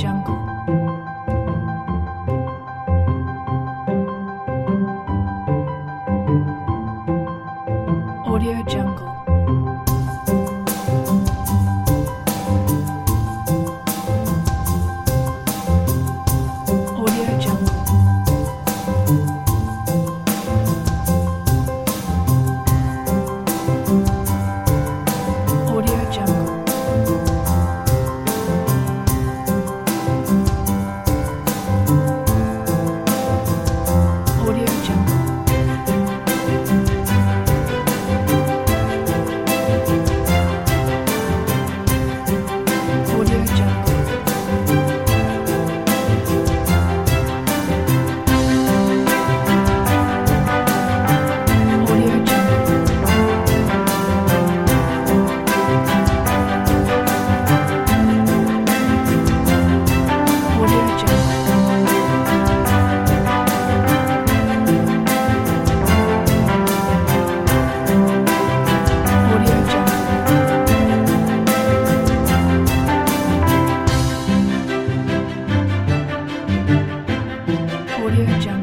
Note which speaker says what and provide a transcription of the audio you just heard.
Speaker 1: Jungle. Audio Jungle.